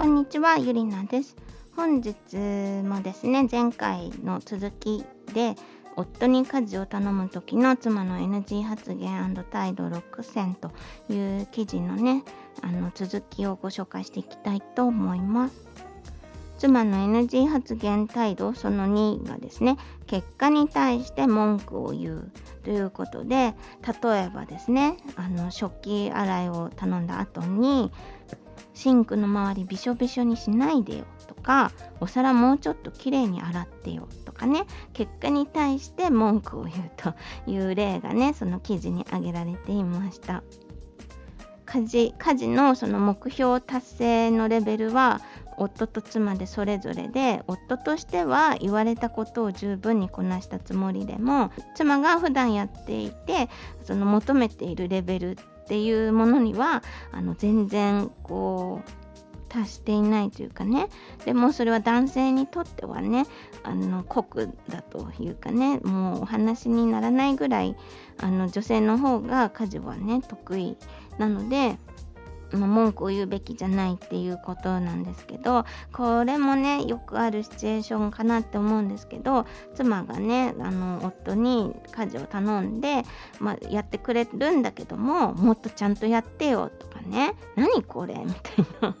こんにちは、ゆりなです。本日もですね、前回の続きで、夫に家事を頼む時の妻の NG 発言態度6選という記事のね、あの続きをご紹介していきたいと思います。妻の NG 発言態度その2がですね結果に対して文句を言うということで例えばですねあの食器洗いを頼んだ後にシンクの周りびしょびしょにしないでよとかお皿もうちょっときれいに洗ってよとかね。結果に対して文句を言うと いう例がねその記事に挙げられていました。家事家事のその目標達成のレベルは夫と妻でそれぞれで夫としては言われたことを十分にこなしたつもりでも妻が普段やっていてその求めているレベルっていうものにはあの全然こう達していないというかね。でもそれは男性にとってはねあの酷だというかね。もうお話にならないぐらいあの女性の方が家事はね得意なので文句を言うべきじゃないっていうことなんですけどこれもねよくあるシチュエーションかなって思うんですけど妻がねあの夫に家事を頼んで、まあ、やってくれるんだけどももっとちゃんとやってよとかね何これみたいな。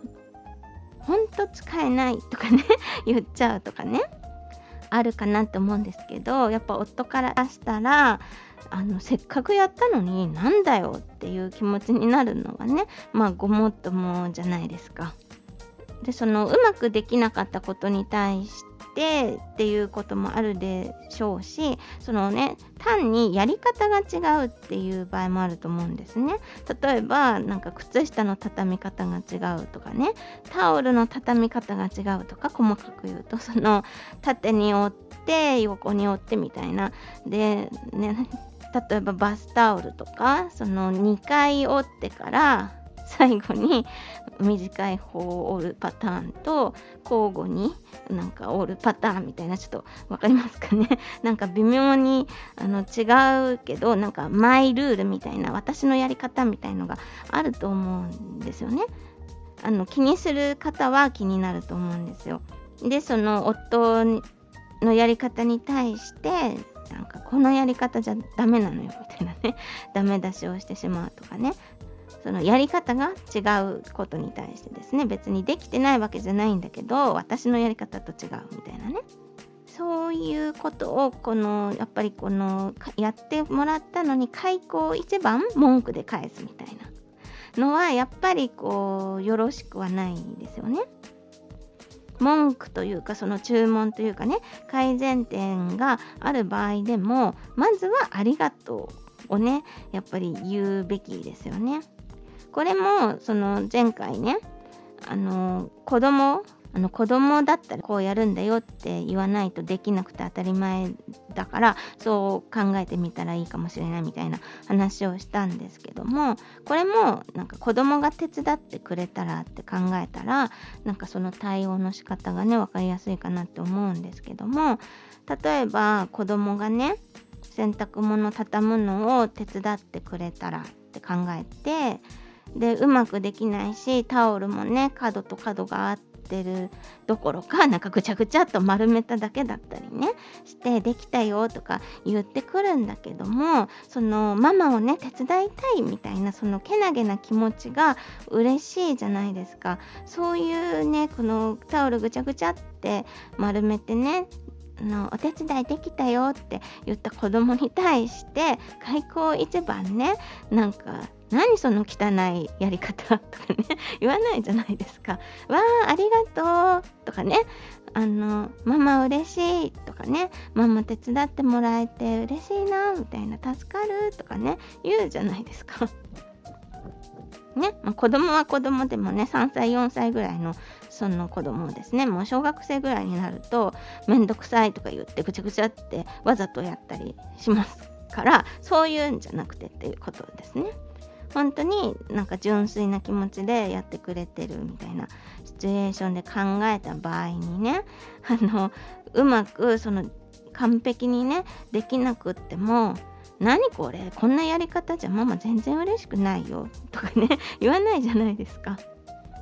ほんと使えないとかね言っちゃうとかねあるかなって思うんですけどやっぱ夫からしたらあのせっかくやったのになんだよっていう気持ちになるのがねまあごもっともじゃないですか。でそのうまくできなかったことに対してっていうこともあるでしょうしそのね単にやり方が違うっていう場合もあると思うんですね。例えばなんか靴下の畳み方が違うとかねタオルの畳み方が違うとか細かく言うとその縦に折って横に折ってみたいな。でね例えばバスタオルとかその2回折ってから最後に短い方を折るパターンと交互になんか折るパターンみたいなちょっと分かりますかね？なんか微妙にあの違うけどなんかマイルールみたいな私のやり方みたいのがあると思うんですよね。あの気にする方は気になると思うんですよ。でその夫のやり方に対してなんかこのやり方じゃダメなのよみたいなね ダメ出しをしてしまうとかねそのやり方が違うことに対してですね別にできてないわけじゃないんだけど私のやり方と違うみたいなねそういうことをこのやっぱりこのやってもらったのに開口一番文句で返すみたいなのはやっぱりこうよろしくはないですよね。文句というかその注文というかね改善点がある場合でもまずはありがとうをねやっぱり言うべきですよね。これもその前回ねあの子供あの子供だったらこうやるんだよって言わないとできなくて当たり前だからそう考えてみたらいいかもしれないみたいな話をしたんですけどもこれもなんか子供が手伝ってくれたらって考えたらなんかその対応の仕方がね分かりやすいかなって思うんですけども例えば子供がね洗濯物畳むのを手伝ってくれたらって考えてでうまくできないしタオルもね角と角があってるどころかなんかぐちゃぐちゃっと丸めただけだったりねしてできたよとか言ってくるんだけどもそのママをね手伝いたいみたいなそのけなげな気持ちが嬉しいじゃないですか。そういうねこのタオルぐちゃぐちゃって丸めてねのお手伝いできたよって言った子供に対して開口一番ねなんか何その汚いやり方とかね 言わないじゃないですか。わあありがとうとかねあのママ嬉しいとかねママ手伝ってもらえて嬉しいなみたいな助かるとかね言うじゃないですか。ね、まあ、子供は子供でもね3歳4歳ぐらいのその子供ですねもう小学生ぐらいになるとめんどくさいとか言ってぐちゃぐちゃってわざとやったりしますからそういうんじゃなくてっていうことですね。本当になんか純粋な気持ちでやってくれてるみたいなシチュエーションで考えた場合にねあのうまくその完璧にねできなくっても何これこんなやり方じゃママ全然嬉しくないよとかね言わないじゃないですか。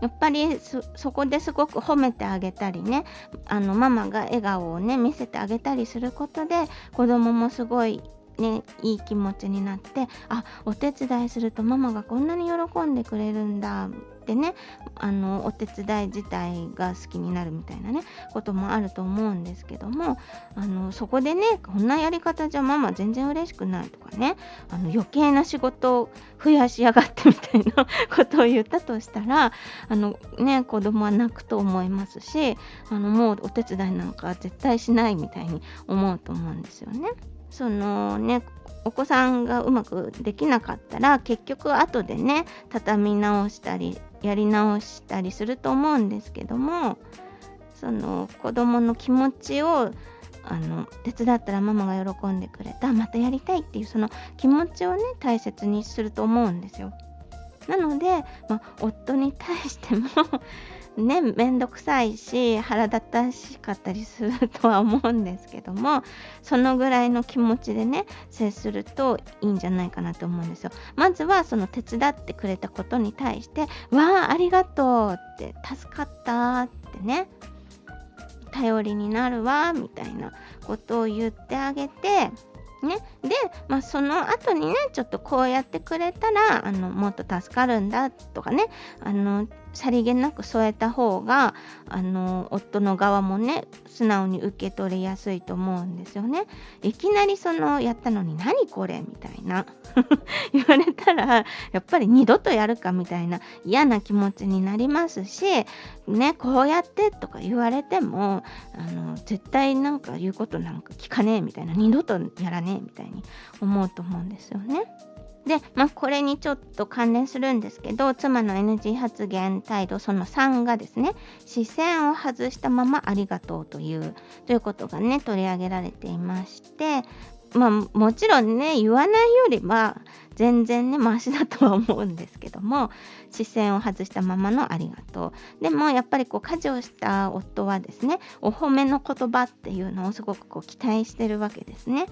やっぱりそこですごく褒めてあげたりね。あのママが笑顔をね見せてあげたりすることで子供もすごいね、いい気持ちになってあお手伝いするとママがこんなに喜んでくれるんだってねあのお手伝い自体が好きになるみたいなねこともあると思うんですけどもあのそこでねこんなやり方じゃママ全然嬉しくないとかねあの余計な仕事を増やしやがってみたいな ことを言ったとしたらあのね子供は泣くと思いますしあのもうお手伝いなんか絶対しないみたいに思うと思うんですよね。そのねお子さんがうまくできなかったら結局後でね畳み直したりやり直したりすると思うんですけどもその子供の気持ちをあの手伝ったらママが喜んでくれたまたやりたいっていうその気持ちをね大切にすると思うんですよ。なので、まあ、夫に対してもね、めんどくさいし腹立たしかったりするとは思うんですけどもそのぐらいの気持ちでね接するといいんじゃないかなと思うんですよ。まずはその手伝ってくれたことに対して「わあありがとう」って「助かった」ってね頼りになるわみたいなことを言ってあげてね、で、まあ、その後にねちょっとこうやってくれたらあのもっと助かるんだとかねあのさりげなく添えた方があの夫の側もね素直に受け取りやすいと思うんですよね。いきなりそのやったのに何これみたいな 言われたらやっぱり二度とやるかみたいな嫌な気持ちになりますしねこうやってとか言われてもあの絶対なんか言うことなんか聞かねえみたいな二度とやらねえみたいに思うと思うんですよね。で、まあ、これにちょっと関連するんですけど、妻の NG 発言態度その3がですね、視線を外したままありがとうという、ということがね、取り上げられていまして、まあ、もちろんね、言わないよりは全然ね、マシだとは思うんですけども、視線を外したままのありがとう。でも、やっぱりこう、家事をした夫はですね、お褒めの言葉っていうのをすごくこう、期待してるわけですね。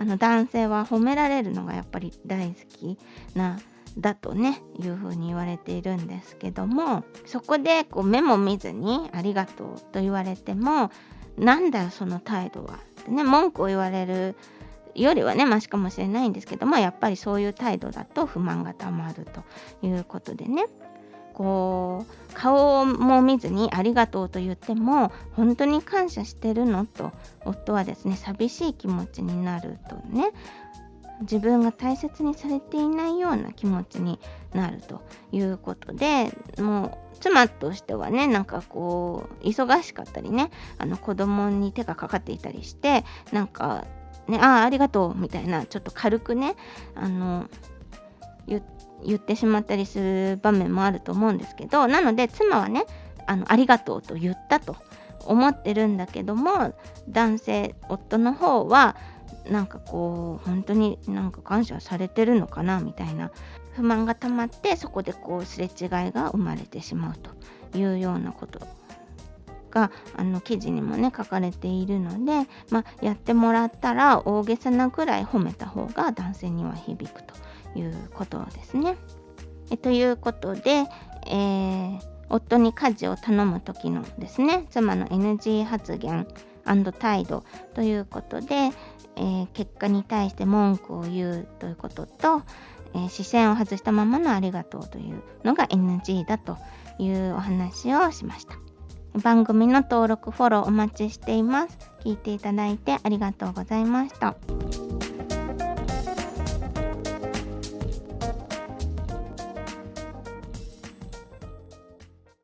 あの男性は褒められるのがやっぱり大好きなだとねいうふうに言われているんですけどもそこでこう目も見ずに「ありがとう」と言われても「なんだよその態度は」ってね文句を言われるよりはねマシかもしれないんですけどもやっぱりそういう態度だと不満がたまるということでね。こう顔も見ずにありがとうと言っても本当に感謝してるのと夫はですね寂しい気持ちになるとね自分が大切にされていないような気持ちになるということでもう妻としてはねなんかこう忙しかったりねあの子供に手がかかっていたりしてなんかねああありがとうみたいなちょっと軽くねあの言ってしまったりする場面もあると思うんですけどなので妻はねあのありがとうと言ったと思ってるんだけども男性夫の方はなんかこう本当になんか感謝されてるのかなみたいな不満が溜まってそこでこうすれ違いが生まれてしまうというようなこと。があの記事にもね書かれているので、まあ、やってもらったら大げさなぐらい褒めた方が男性には響くということですね。えということで、えー、夫に家事を頼む時のですね妻の NG 発言態度ということで、えー、結果に対して文句を言うということと、えー、視線を外したままのありがとうというのが NG だというお話をしました。番組の登録、フォローお待ちしています。聞いていただいてありがとうございました。